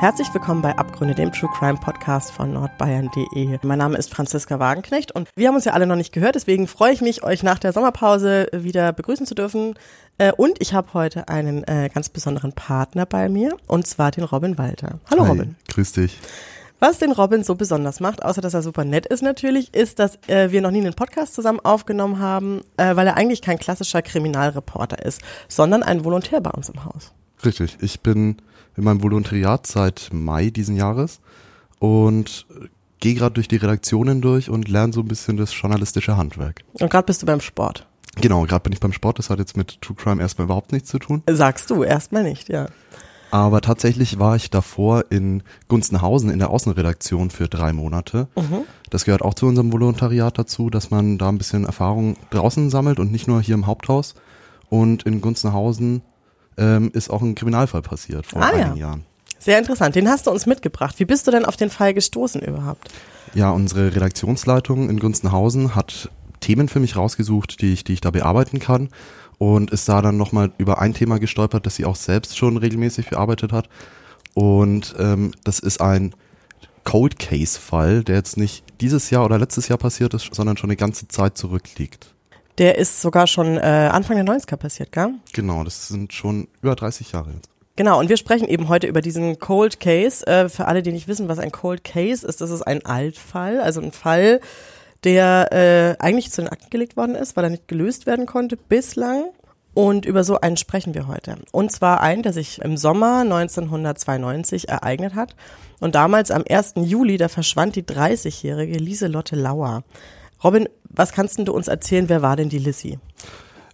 Herzlich willkommen bei Abgründe, dem True Crime Podcast von nordbayern.de. Mein Name ist Franziska Wagenknecht und wir haben uns ja alle noch nicht gehört, deswegen freue ich mich, euch nach der Sommerpause wieder begrüßen zu dürfen. Äh, und ich habe heute einen äh, ganz besonderen Partner bei mir und zwar den Robin Walter. Hallo Hi, Robin. Grüß dich. Was den Robin so besonders macht, außer dass er super nett ist natürlich, ist, dass äh, wir noch nie einen Podcast zusammen aufgenommen haben, äh, weil er eigentlich kein klassischer Kriminalreporter ist, sondern ein Volontär bei uns im Haus. Richtig. Ich bin in meinem Volontariat seit Mai diesen Jahres und gehe gerade durch die Redaktionen durch und lerne so ein bisschen das journalistische Handwerk. Und gerade bist du beim Sport. Genau, gerade bin ich beim Sport, das hat jetzt mit True Crime erstmal überhaupt nichts zu tun. Sagst du, erstmal nicht, ja. Aber tatsächlich war ich davor in Gunzenhausen in der Außenredaktion für drei Monate. Das gehört auch zu unserem Volontariat dazu, dass man da ein bisschen Erfahrung draußen sammelt und nicht nur hier im Haupthaus. Und in Gunzenhausen ähm, ist auch ein Kriminalfall passiert vor Ah, ja. einigen Jahren. Sehr interessant. Den hast du uns mitgebracht. Wie bist du denn auf den Fall gestoßen überhaupt? Ja, unsere Redaktionsleitung in Gunzenhausen hat Themen für mich rausgesucht, die ich, die ich da bearbeiten kann und ist da dann nochmal über ein Thema gestolpert, das sie auch selbst schon regelmäßig bearbeitet hat. Und ähm, das ist ein Cold Case Fall, der jetzt nicht dieses Jahr oder letztes Jahr passiert ist, sondern schon eine ganze Zeit zurückliegt. Der ist sogar schon äh, Anfang der 90er passiert, gell? Genau, das sind schon über 30 Jahre jetzt. Genau, und wir sprechen eben heute über diesen Cold Case. Äh, für alle, die nicht wissen, was ein Cold Case ist, das ist ein Altfall, also ein Fall, der äh, eigentlich zu den Akten gelegt worden ist, weil er nicht gelöst werden konnte bislang. Und über so einen sprechen wir heute. Und zwar einen, der sich im Sommer 1992 ereignet hat. Und damals am 1. Juli, da verschwand die 30-jährige Lieselotte Lauer. Robin, was kannst denn du uns erzählen, wer war denn die Lissy?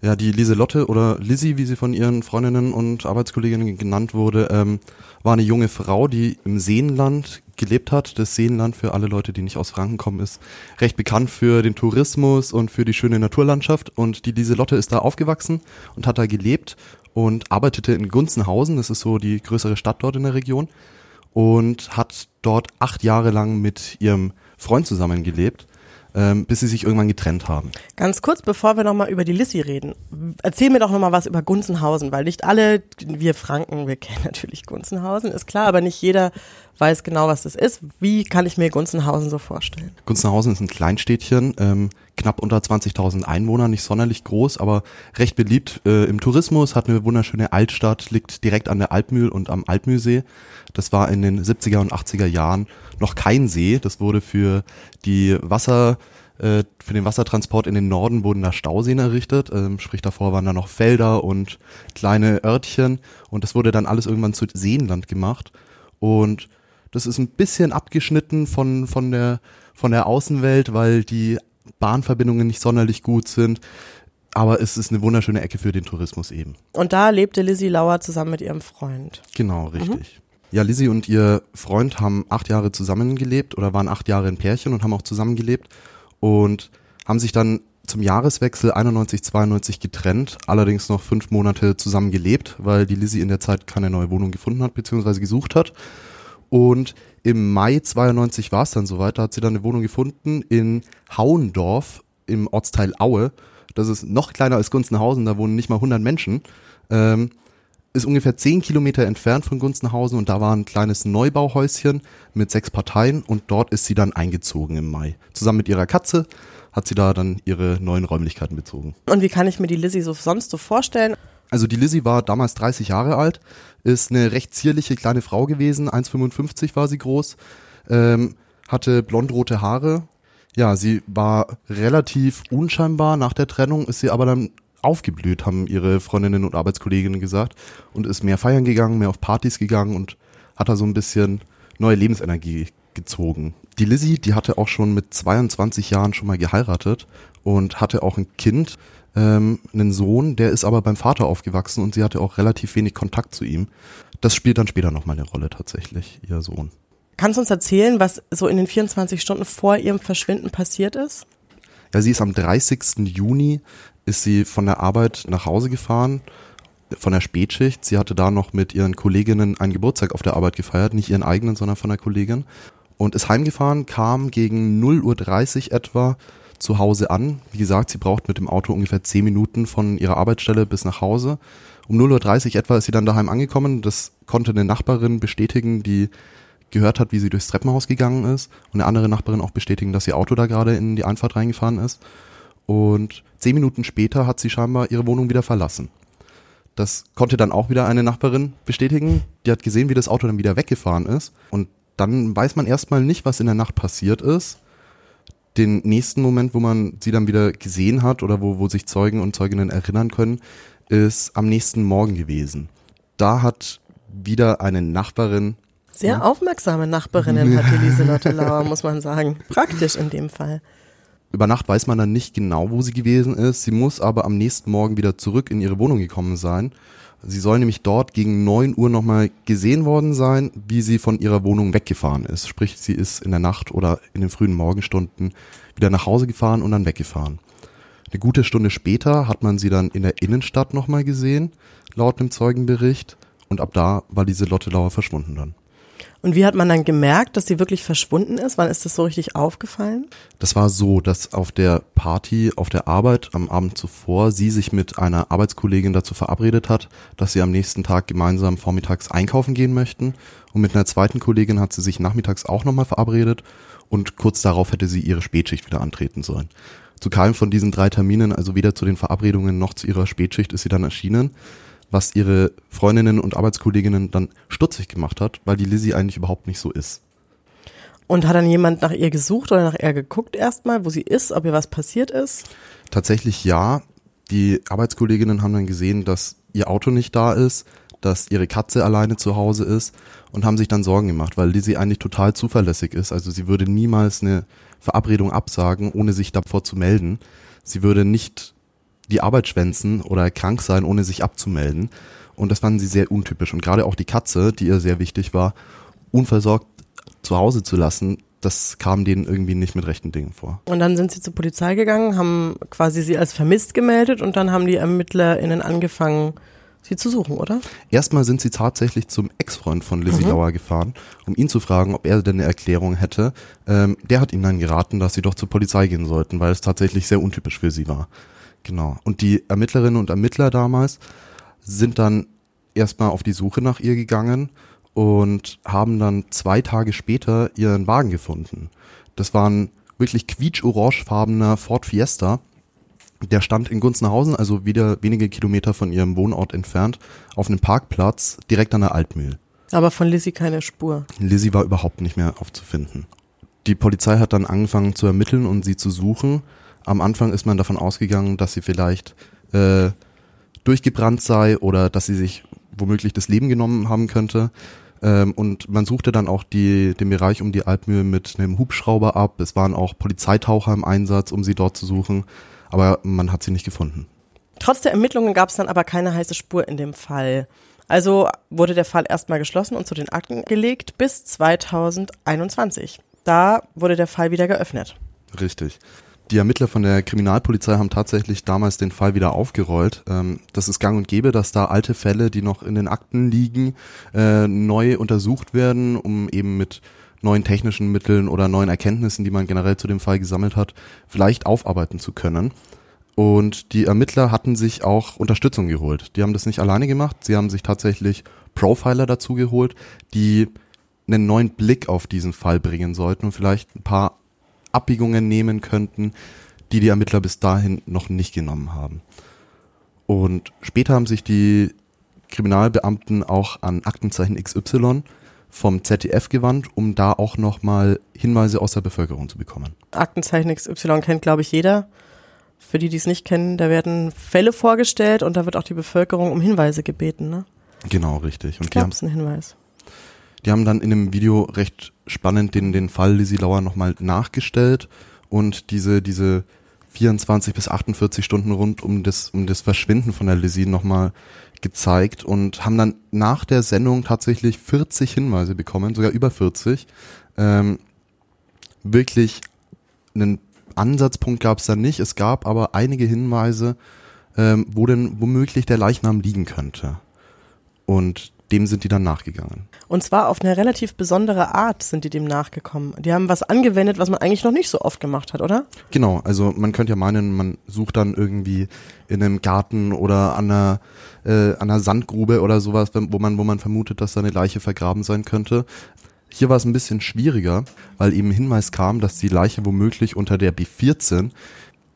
Ja, die Lieselotte oder Lizzie, wie sie von ihren Freundinnen und Arbeitskolleginnen genannt wurde, ähm, war eine junge Frau, die im Seenland gelebt hat. Das Seenland für alle Leute, die nicht aus Franken kommen, ist recht bekannt für den Tourismus und für die schöne Naturlandschaft. Und die Lieselotte ist da aufgewachsen und hat da gelebt und arbeitete in Gunzenhausen. Das ist so die größere Stadt dort in der Region. Und hat dort acht Jahre lang mit ihrem Freund zusammengelebt, ähm, bis sie sich irgendwann getrennt haben. Ganz kurz, bevor wir nochmal über die Lissy reden, erzähl mir doch nochmal was über Gunzenhausen, weil nicht alle, wir Franken, wir kennen natürlich Gunzenhausen, ist klar, aber nicht jeder weiß genau, was das ist. Wie kann ich mir Gunzenhausen so vorstellen? Gunzenhausen ist ein Kleinstädtchen, ähm, knapp unter 20.000 Einwohner, nicht sonderlich groß, aber recht beliebt äh, im Tourismus, hat eine wunderschöne Altstadt, liegt direkt an der Alpmühl und am Alpmühlsee. Das war in den 70er und 80er Jahren noch kein See. Das wurde für die Wasser, äh, für den Wassertransport in den Norden wurden da Stauseen errichtet. Ähm, sprich davor waren da noch Felder und kleine Örtchen und das wurde dann alles irgendwann zu Seenland gemacht. Und das ist ein bisschen abgeschnitten von, von, der, von der Außenwelt, weil die Bahnverbindungen nicht sonderlich gut sind. Aber es ist eine wunderschöne Ecke für den Tourismus eben. Und da lebte Lissy Lauer zusammen mit ihrem Freund. Genau, richtig. Ja, Lizzie und ihr Freund haben acht Jahre zusammengelebt oder waren acht Jahre ein Pärchen und haben auch zusammengelebt und haben sich dann zum Jahreswechsel 91, 92 getrennt, allerdings noch fünf Monate zusammen gelebt, weil die Lizzie in der Zeit keine neue Wohnung gefunden hat, beziehungsweise gesucht hat. Und im Mai 92 war es dann soweit, da hat sie dann eine Wohnung gefunden in Hauendorf im Ortsteil Aue. Das ist noch kleiner als Gunzenhausen, da wohnen nicht mal 100 Menschen. Ähm, ist ungefähr 10 Kilometer entfernt von Gunzenhausen und da war ein kleines Neubauhäuschen mit sechs Parteien und dort ist sie dann eingezogen im Mai. Zusammen mit ihrer Katze hat sie da dann ihre neuen Räumlichkeiten bezogen. Und wie kann ich mir die Lissy so sonst so vorstellen? Also die Lizzie war damals 30 Jahre alt, ist eine recht zierliche kleine Frau gewesen, 1,55 war sie groß, ähm, hatte blondrote Haare. Ja, sie war relativ unscheinbar. Nach der Trennung ist sie aber dann aufgeblüht, haben ihre Freundinnen und Arbeitskolleginnen gesagt und ist mehr feiern gegangen, mehr auf Partys gegangen und hat da so ein bisschen neue Lebensenergie gezogen. Die Lizzie, die hatte auch schon mit 22 Jahren schon mal geheiratet und hatte auch ein Kind, ähm, einen Sohn, der ist aber beim Vater aufgewachsen und sie hatte auch relativ wenig Kontakt zu ihm. Das spielt dann später nochmal eine Rolle tatsächlich, ihr Sohn. Kannst du uns erzählen, was so in den 24 Stunden vor ihrem Verschwinden passiert ist? Ja, sie ist am 30. Juni ist sie von der Arbeit nach Hause gefahren von der Spätschicht. Sie hatte da noch mit ihren Kolleginnen einen Geburtstag auf der Arbeit gefeiert, nicht ihren eigenen, sondern von der Kollegin. Und ist heimgefahren, kam gegen 0.30 Uhr etwa zu Hause an. Wie gesagt, sie braucht mit dem Auto ungefähr 10 Minuten von ihrer Arbeitsstelle bis nach Hause. Um 0.30 Uhr etwa ist sie dann daheim angekommen. Das konnte eine Nachbarin bestätigen, die gehört hat, wie sie durchs Treppenhaus gegangen ist. Und eine andere Nachbarin auch bestätigen, dass ihr Auto da gerade in die Einfahrt reingefahren ist. Und zehn Minuten später hat sie scheinbar ihre Wohnung wieder verlassen. Das konnte dann auch wieder eine Nachbarin bestätigen. Die hat gesehen, wie das Auto dann wieder weggefahren ist. Und dann weiß man erstmal nicht, was in der Nacht passiert ist. Den nächsten Moment, wo man sie dann wieder gesehen hat oder wo, wo sich Zeugen und Zeuginnen erinnern können, ist am nächsten Morgen gewesen. Da hat wieder eine Nachbarin. Sehr ja. aufmerksame Nachbarinnen hat die Lieselotte Lauer, muss man sagen. Praktisch in dem Fall. Über Nacht weiß man dann nicht genau, wo sie gewesen ist. Sie muss aber am nächsten Morgen wieder zurück in ihre Wohnung gekommen sein. Sie soll nämlich dort gegen neun Uhr nochmal gesehen worden sein, wie sie von ihrer Wohnung weggefahren ist. Sprich, sie ist in der Nacht oder in den frühen Morgenstunden wieder nach Hause gefahren und dann weggefahren. Eine gute Stunde später hat man sie dann in der Innenstadt nochmal gesehen, laut einem Zeugenbericht. Und ab da war diese Lotte Lauer verschwunden dann. Und wie hat man dann gemerkt, dass sie wirklich verschwunden ist? Wann ist das so richtig aufgefallen? Das war so, dass auf der Party auf der Arbeit am Abend zuvor sie sich mit einer Arbeitskollegin dazu verabredet hat, dass sie am nächsten Tag gemeinsam vormittags einkaufen gehen möchten. Und mit einer zweiten Kollegin hat sie sich nachmittags auch nochmal verabredet und kurz darauf hätte sie ihre Spätschicht wieder antreten sollen. Zu keinem von diesen drei Terminen, also weder zu den Verabredungen noch zu ihrer Spätschicht, ist sie dann erschienen was ihre Freundinnen und Arbeitskolleginnen dann stutzig gemacht hat, weil die Lizzie eigentlich überhaupt nicht so ist. Und hat dann jemand nach ihr gesucht oder nach ihr geguckt erstmal, wo sie ist, ob ihr was passiert ist? Tatsächlich ja. Die Arbeitskolleginnen haben dann gesehen, dass ihr Auto nicht da ist, dass ihre Katze alleine zu Hause ist und haben sich dann Sorgen gemacht, weil Lizzie eigentlich total zuverlässig ist. Also sie würde niemals eine Verabredung absagen, ohne sich davor zu melden. Sie würde nicht die Arbeit schwänzen oder krank sein, ohne sich abzumelden. Und das fanden sie sehr untypisch. Und gerade auch die Katze, die ihr sehr wichtig war, unversorgt zu Hause zu lassen, das kam denen irgendwie nicht mit rechten Dingen vor. Und dann sind sie zur Polizei gegangen, haben quasi sie als vermisst gemeldet und dann haben die ErmittlerInnen angefangen, sie zu suchen, oder? Erstmal sind sie tatsächlich zum Ex-Freund von Lizzie mhm. Lauer gefahren, um ihn zu fragen, ob er denn eine Erklärung hätte. Ähm, der hat ihnen dann geraten, dass sie doch zur Polizei gehen sollten, weil es tatsächlich sehr untypisch für sie war. Genau. Und die Ermittlerinnen und Ermittler damals sind dann erstmal auf die Suche nach ihr gegangen und haben dann zwei Tage später ihren Wagen gefunden. Das war ein wirklich quietsch-orangefarbener Ford Fiesta. Der stand in Gunzenhausen, also wieder wenige Kilometer von ihrem Wohnort entfernt, auf einem Parkplatz direkt an der Altmühl. Aber von Lizzie keine Spur. Lizzie war überhaupt nicht mehr aufzufinden. Die Polizei hat dann angefangen zu ermitteln und sie zu suchen am Anfang ist man davon ausgegangen, dass sie vielleicht äh, durchgebrannt sei oder dass sie sich womöglich das Leben genommen haben könnte. Ähm, und man suchte dann auch die, den Bereich um die Alpmühle mit einem Hubschrauber ab. Es waren auch Polizeitaucher im Einsatz, um sie dort zu suchen. Aber man hat sie nicht gefunden. Trotz der Ermittlungen gab es dann aber keine heiße Spur in dem Fall. Also wurde der Fall erstmal geschlossen und zu den Akten gelegt bis 2021. Da wurde der Fall wieder geöffnet. Richtig. Die Ermittler von der Kriminalpolizei haben tatsächlich damals den Fall wieder aufgerollt. Ähm, das ist gang und gäbe, dass da alte Fälle, die noch in den Akten liegen, äh, neu untersucht werden, um eben mit neuen technischen Mitteln oder neuen Erkenntnissen, die man generell zu dem Fall gesammelt hat, vielleicht aufarbeiten zu können. Und die Ermittler hatten sich auch Unterstützung geholt. Die haben das nicht alleine gemacht, sie haben sich tatsächlich Profiler dazu geholt, die einen neuen Blick auf diesen Fall bringen sollten und vielleicht ein paar Abbiegungen nehmen könnten, die die Ermittler bis dahin noch nicht genommen haben. Und später haben sich die Kriminalbeamten auch an Aktenzeichen XY vom ZDF gewandt, um da auch nochmal Hinweise aus der Bevölkerung zu bekommen. Aktenzeichen XY kennt, glaube ich, jeder. Für die, die es nicht kennen, da werden Fälle vorgestellt und da wird auch die Bevölkerung um Hinweise gebeten, ne? Genau, richtig. Und die haben einen Hinweis. Die haben dann in einem Video recht spannend den, den Fall Lizzie Lauer nochmal nachgestellt und diese, diese 24 bis 48 Stunden rund um das, um das Verschwinden von der Lizzie nochmal gezeigt und haben dann nach der Sendung tatsächlich 40 Hinweise bekommen, sogar über 40. Ähm, wirklich einen Ansatzpunkt gab es da nicht. Es gab aber einige Hinweise, ähm, wo denn womöglich der Leichnam liegen könnte. Und dem sind die dann nachgegangen. Und zwar auf eine relativ besondere Art sind die dem nachgekommen. Die haben was angewendet, was man eigentlich noch nicht so oft gemacht hat, oder? Genau, also man könnte ja meinen, man sucht dann irgendwie in einem Garten oder an einer, äh, an einer Sandgrube oder sowas, wo man, wo man vermutet, dass da eine Leiche vergraben sein könnte. Hier war es ein bisschen schwieriger, weil eben Hinweis kam, dass die Leiche womöglich unter der B14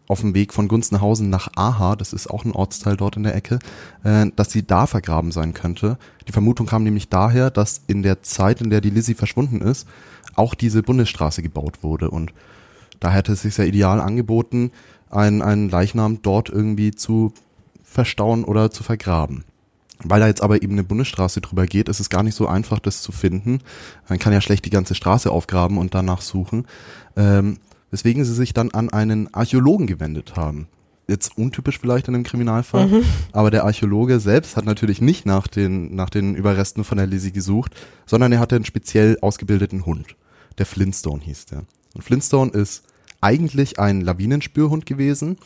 auf dem Weg von Gunzenhausen nach Aha, das ist auch ein Ortsteil dort in der Ecke, äh, dass sie da vergraben sein könnte. Die Vermutung kam nämlich daher, dass in der Zeit, in der die Lizzie verschwunden ist, auch diese Bundesstraße gebaut wurde und da hätte es sich sehr ideal angeboten, einen, einen Leichnam dort irgendwie zu verstauen oder zu vergraben. Weil da jetzt aber eben eine Bundesstraße drüber geht, ist es gar nicht so einfach, das zu finden. Man kann ja schlecht die ganze Straße aufgraben und danach suchen. Ähm, weswegen sie sich dann an einen Archäologen gewendet haben. Jetzt untypisch vielleicht in einem Kriminalfall, mhm. aber der Archäologe selbst hat natürlich nicht nach den, nach den Überresten von der Lizzie gesucht, sondern er hatte einen speziell ausgebildeten Hund. Der Flintstone hieß der. Und Flintstone ist eigentlich ein Lawinenspürhund gewesen.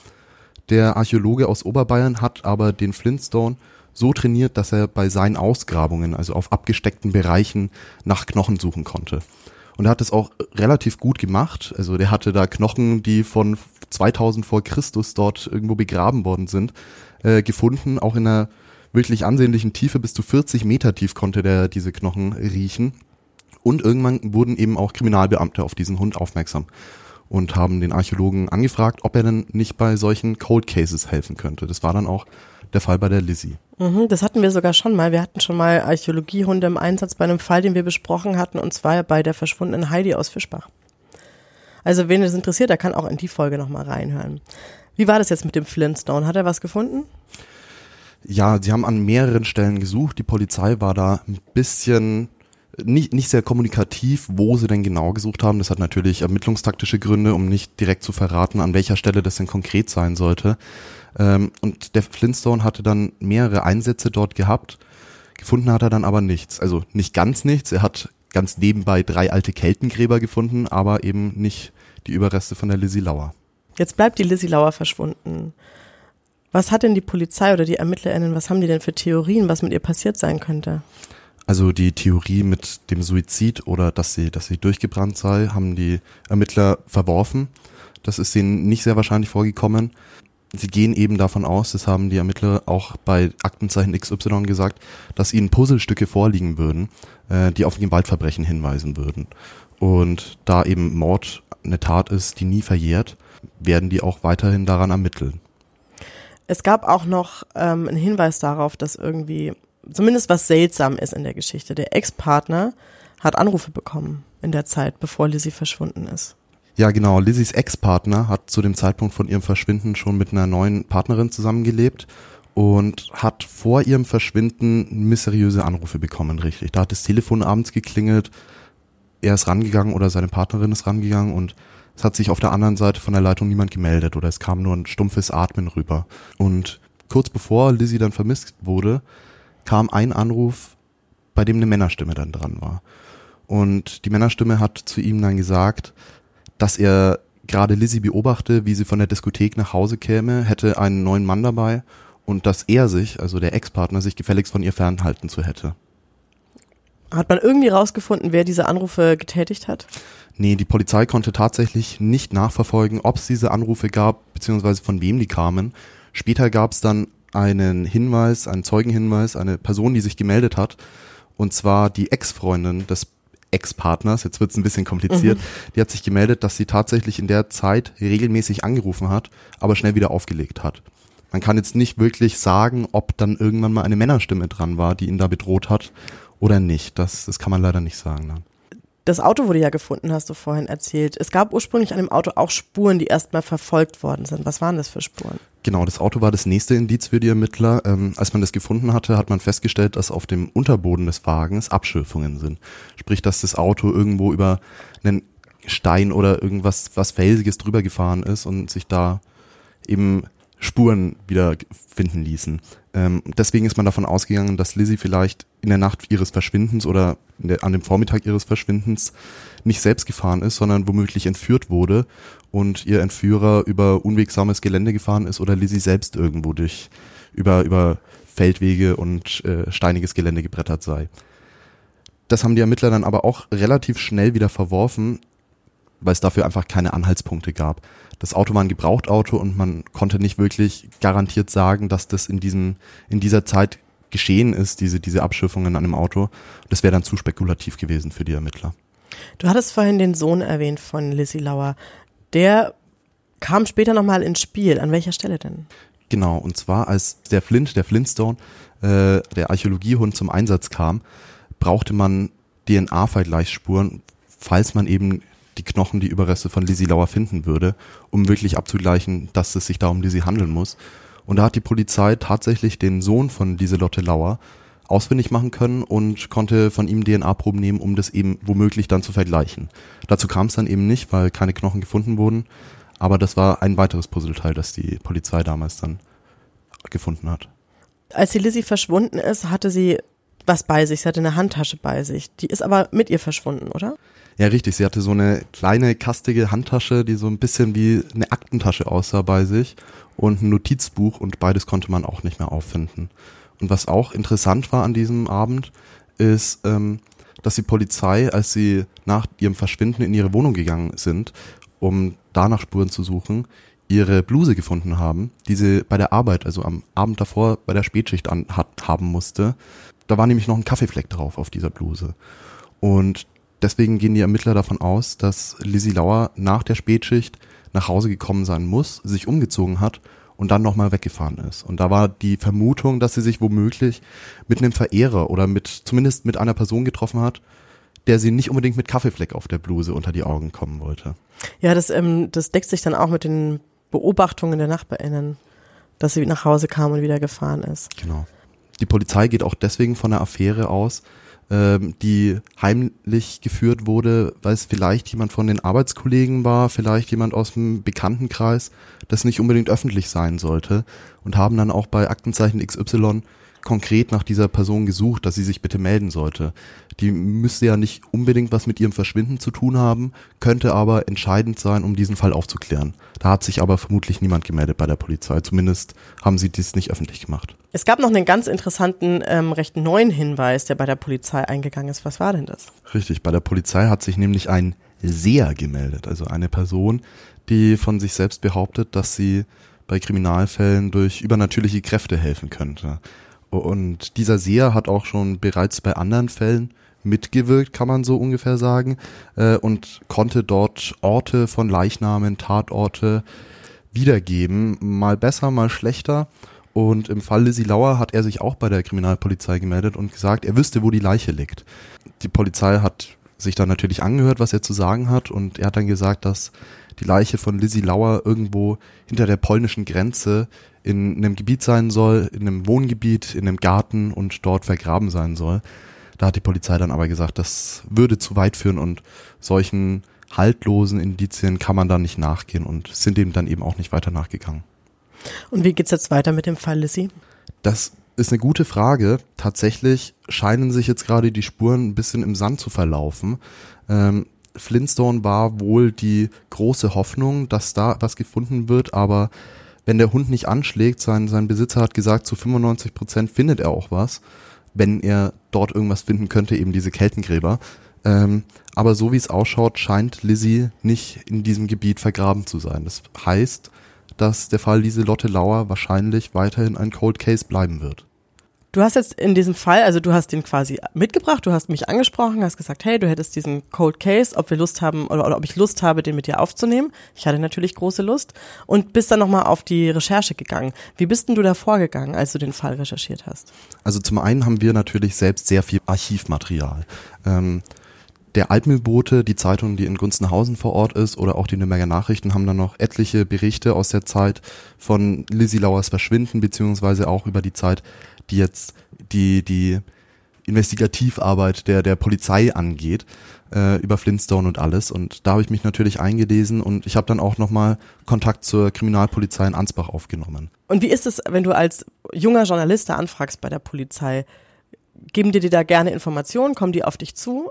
Der Archäologe aus Oberbayern hat aber den Flintstone so trainiert, dass er bei seinen Ausgrabungen, also auf abgesteckten Bereichen, nach Knochen suchen konnte. Und er hat es auch relativ gut gemacht. Also der hatte da Knochen, die von 2000 vor Christus dort irgendwo begraben worden sind, äh, gefunden. Auch in einer wirklich ansehnlichen Tiefe, bis zu 40 Meter tief konnte der diese Knochen riechen. Und irgendwann wurden eben auch Kriminalbeamte auf diesen Hund aufmerksam und haben den Archäologen angefragt, ob er denn nicht bei solchen Cold Cases helfen könnte. Das war dann auch der Fall bei der Lizzie. Mhm, das hatten wir sogar schon mal. Wir hatten schon mal Archäologiehunde im Einsatz bei einem Fall, den wir besprochen hatten, und zwar bei der verschwundenen Heidi aus Fischbach. Also wen es interessiert, der kann auch in die Folge nochmal reinhören. Wie war das jetzt mit dem Flintstone? Hat er was gefunden? Ja, sie haben an mehreren Stellen gesucht. Die Polizei war da ein bisschen nicht, nicht sehr kommunikativ, wo sie denn genau gesucht haben. Das hat natürlich ermittlungstaktische Gründe, um nicht direkt zu verraten, an welcher Stelle das denn konkret sein sollte. Ähm, und der Flintstone hatte dann mehrere Einsätze dort gehabt. Gefunden hat er dann aber nichts. Also nicht ganz nichts. Er hat ganz nebenbei drei alte Keltengräber gefunden, aber eben nicht die Überreste von der Lizzie Lauer. Jetzt bleibt die Lizzie Lauer verschwunden. Was hat denn die Polizei oder die ErmittlerInnen, was haben die denn für Theorien, was mit ihr passiert sein könnte? Also die Theorie mit dem Suizid oder dass sie, dass sie durchgebrannt sei, haben die Ermittler verworfen. Das ist ihnen nicht sehr wahrscheinlich vorgekommen sie gehen eben davon aus, das haben die Ermittler auch bei Aktenzeichen XY gesagt, dass ihnen Puzzlestücke vorliegen würden, äh, die auf ein Gewaltverbrechen hinweisen würden. Und da eben Mord eine Tat ist, die nie verjährt, werden die auch weiterhin daran ermitteln. Es gab auch noch ähm, einen Hinweis darauf, dass irgendwie zumindest was seltsam ist in der Geschichte. Der Ex-Partner hat Anrufe bekommen in der Zeit, bevor Lizzie verschwunden ist. Ja, genau. Lizzies Ex-Partner hat zu dem Zeitpunkt von ihrem Verschwinden schon mit einer neuen Partnerin zusammengelebt und hat vor ihrem Verschwinden mysteriöse Anrufe bekommen, richtig. Da hat das Telefon abends geklingelt, er ist rangegangen oder seine Partnerin ist rangegangen und es hat sich auf der anderen Seite von der Leitung niemand gemeldet oder es kam nur ein stumpfes Atmen rüber. Und kurz bevor Lizzie dann vermisst wurde, kam ein Anruf, bei dem eine Männerstimme dann dran war. Und die Männerstimme hat zu ihm dann gesagt, dass er gerade Lizzie beobachte, wie sie von der Diskothek nach Hause käme, hätte einen neuen Mann dabei und dass er sich, also der Ex-Partner, sich gefälligst von ihr fernhalten zu hätte. Hat man irgendwie rausgefunden, wer diese Anrufe getätigt hat? Nee, die Polizei konnte tatsächlich nicht nachverfolgen, ob es diese Anrufe gab, beziehungsweise von wem die kamen. Später gab es dann einen Hinweis, einen Zeugenhinweis, eine Person, die sich gemeldet hat, und zwar die Ex-Freundin des Ex-Partners, jetzt wird es ein bisschen kompliziert, mhm. die hat sich gemeldet, dass sie tatsächlich in der Zeit regelmäßig angerufen hat, aber schnell wieder aufgelegt hat. Man kann jetzt nicht wirklich sagen, ob dann irgendwann mal eine Männerstimme dran war, die ihn da bedroht hat oder nicht. Das, das kann man leider nicht sagen. Nein das Auto wurde ja gefunden, hast du vorhin erzählt. Es gab ursprünglich an dem Auto auch Spuren, die erstmal verfolgt worden sind. Was waren das für Spuren? Genau, das Auto war das nächste Indiz für die Ermittler. Ähm, als man das gefunden hatte, hat man festgestellt, dass auf dem Unterboden des Wagens Abschürfungen sind. Sprich, dass das Auto irgendwo über einen Stein oder irgendwas was Felsiges drüber gefahren ist und sich da eben Spuren wieder finden ließen. Ähm, deswegen ist man davon ausgegangen, dass Lizzie vielleicht in der Nacht ihres Verschwindens oder der, an dem Vormittag ihres Verschwindens nicht selbst gefahren ist, sondern womöglich entführt wurde und ihr Entführer über unwegsames Gelände gefahren ist oder Lizzie selbst irgendwo durch über über Feldwege und äh, steiniges Gelände gebrettert sei. Das haben die Ermittler dann aber auch relativ schnell wieder verworfen, weil es dafür einfach keine Anhaltspunkte gab. Das Auto war ein Gebrauchtauto und man konnte nicht wirklich garantiert sagen, dass das in diesem, in dieser Zeit geschehen ist, diese, diese Abschiffungen an dem Auto. Das wäre dann zu spekulativ gewesen für die Ermittler. Du hattest vorhin den Sohn erwähnt von Lizzie Lauer. Der kam später nochmal ins Spiel. An welcher Stelle denn? Genau, und zwar als der Flint, der Flintstone, äh, der Archäologiehund zum Einsatz kam, brauchte man DNA-Vergleichsspuren, falls man eben die Knochen, die Überreste von Lizzie Lauer finden würde, um wirklich abzugleichen, dass es sich da um Lizzie handeln muss. Und da hat die Polizei tatsächlich den Sohn von Lieselotte Lauer ausfindig machen können und konnte von ihm DNA-Proben nehmen, um das eben womöglich dann zu vergleichen. Dazu kam es dann eben nicht, weil keine Knochen gefunden wurden. Aber das war ein weiteres Puzzleteil, das die Polizei damals dann gefunden hat. Als die Lizzie verschwunden ist, hatte sie was bei sich. Sie hatte eine Handtasche bei sich. Die ist aber mit ihr verschwunden, oder? Ja, richtig. Sie hatte so eine kleine, kastige Handtasche, die so ein bisschen wie eine Aktentasche aussah bei sich und ein Notizbuch und beides konnte man auch nicht mehr auffinden. Und was auch interessant war an diesem Abend, ist, ähm, dass die Polizei, als sie nach ihrem Verschwinden in ihre Wohnung gegangen sind, um danach Spuren zu suchen, ihre Bluse gefunden haben, die sie bei der Arbeit, also am Abend davor bei der Spätschicht an, hat, haben musste. Da war nämlich noch ein Kaffeefleck drauf auf dieser Bluse. Und deswegen gehen die Ermittler davon aus, dass Lizzie Lauer nach der Spätschicht nach Hause gekommen sein muss, sich umgezogen hat und dann nochmal weggefahren ist. Und da war die Vermutung, dass sie sich womöglich mit einem Verehrer oder mit, zumindest mit einer Person getroffen hat, der sie nicht unbedingt mit Kaffeefleck auf der Bluse unter die Augen kommen wollte. Ja, das, ähm, das deckt sich dann auch mit den Beobachtungen der NachbarInnen, dass sie nach Hause kam und wieder gefahren ist. Genau. Die Polizei geht auch deswegen von einer Affäre aus, ähm, die heimlich geführt wurde, weil es vielleicht jemand von den Arbeitskollegen war, vielleicht jemand aus dem Bekanntenkreis, das nicht unbedingt öffentlich sein sollte und haben dann auch bei Aktenzeichen XY konkret nach dieser Person gesucht, dass sie sich bitte melden sollte. Die müsste ja nicht unbedingt was mit ihrem Verschwinden zu tun haben, könnte aber entscheidend sein, um diesen Fall aufzuklären. Da hat sich aber vermutlich niemand gemeldet bei der Polizei. Zumindest haben sie dies nicht öffentlich gemacht. Es gab noch einen ganz interessanten, ähm, recht neuen Hinweis, der bei der Polizei eingegangen ist. Was war denn das? Richtig, bei der Polizei hat sich nämlich ein Seher gemeldet, also eine Person, die von sich selbst behauptet, dass sie bei Kriminalfällen durch übernatürliche Kräfte helfen könnte. Und dieser Seher hat auch schon bereits bei anderen Fällen mitgewirkt, kann man so ungefähr sagen, äh, und konnte dort Orte von Leichnamen, Tatorte wiedergeben, mal besser, mal schlechter. Und im Fall Lizzie Lauer hat er sich auch bei der Kriminalpolizei gemeldet und gesagt, er wüsste, wo die Leiche liegt. Die Polizei hat sich dann natürlich angehört, was er zu sagen hat und er hat dann gesagt, dass die Leiche von Lizzie Lauer irgendwo hinter der polnischen Grenze in einem Gebiet sein soll, in einem Wohngebiet, in einem Garten und dort vergraben sein soll. Da hat die Polizei dann aber gesagt, das würde zu weit führen und solchen haltlosen Indizien kann man da nicht nachgehen und sind dem dann eben auch nicht weiter nachgegangen. Und wie geht's jetzt weiter mit dem Fall Lissy? Das ist eine gute Frage. Tatsächlich scheinen sich jetzt gerade die Spuren ein bisschen im Sand zu verlaufen. Ähm, Flintstone war wohl die große Hoffnung, dass da was gefunden wird, aber wenn der Hund nicht anschlägt, sein, sein Besitzer hat gesagt, zu 95 Prozent findet er auch was, wenn er dort irgendwas finden könnte, eben diese Keltengräber. Ähm, aber so wie es ausschaut, scheint Lizzie nicht in diesem Gebiet vergraben zu sein. Das heißt, dass der Fall Lieselotte Lauer wahrscheinlich weiterhin ein Cold Case bleiben wird. Du hast jetzt in diesem Fall, also du hast den quasi mitgebracht, du hast mich angesprochen, hast gesagt, hey, du hättest diesen Cold Case, ob wir Lust haben oder, oder ob ich Lust habe, den mit dir aufzunehmen. Ich hatte natürlich große Lust und bist dann nochmal auf die Recherche gegangen. Wie bist denn du da vorgegangen, als du den Fall recherchiert hast? Also zum einen haben wir natürlich selbst sehr viel Archivmaterial. Ähm, der Altmühlbote, die Zeitung, die in Gunzenhausen vor Ort ist, oder auch die Nürnberger Nachrichten haben dann noch etliche Berichte aus der Zeit von Lizzie Lauers Verschwinden, beziehungsweise auch über die Zeit, die jetzt die, die Investigativarbeit der, der Polizei angeht, äh, über Flintstone und alles. Und da habe ich mich natürlich eingelesen und ich habe dann auch nochmal Kontakt zur Kriminalpolizei in Ansbach aufgenommen. Und wie ist es, wenn du als junger Journalist da anfragst bei der Polizei? Geben dir die da gerne Informationen? Kommen die auf dich zu?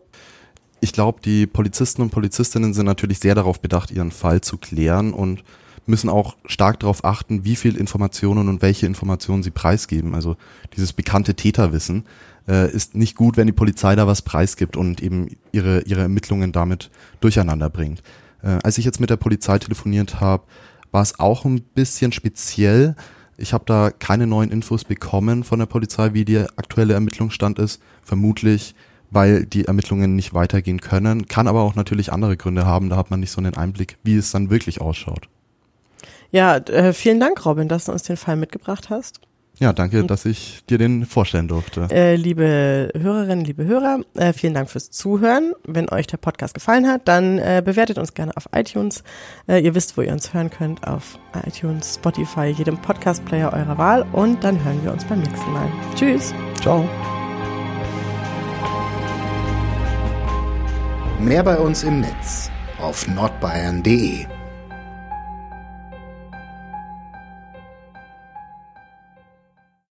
Ich glaube, die Polizisten und Polizistinnen sind natürlich sehr darauf bedacht, ihren Fall zu klären und müssen auch stark darauf achten, wie viel Informationen und welche Informationen sie preisgeben. Also dieses bekannte Täterwissen äh, ist nicht gut, wenn die Polizei da was preisgibt und eben ihre, ihre Ermittlungen damit durcheinander bringt. Äh, als ich jetzt mit der Polizei telefoniert habe, war es auch ein bisschen speziell. Ich habe da keine neuen Infos bekommen von der Polizei, wie der aktuelle Ermittlungsstand ist. Vermutlich, weil die Ermittlungen nicht weitergehen können. Kann aber auch natürlich andere Gründe haben. Da hat man nicht so einen Einblick, wie es dann wirklich ausschaut. Ja, äh, vielen Dank, Robin, dass du uns den Fall mitgebracht hast. Ja, danke, dass ich dir den vorstellen durfte. Äh, liebe Hörerinnen, liebe Hörer, äh, vielen Dank fürs Zuhören. Wenn euch der Podcast gefallen hat, dann äh, bewertet uns gerne auf iTunes. Äh, ihr wisst, wo ihr uns hören könnt, auf iTunes, Spotify, jedem Podcast-Player eurer Wahl. Und dann hören wir uns beim nächsten Mal. Tschüss. Ciao. Mehr bei uns im Netz auf nordbayern.de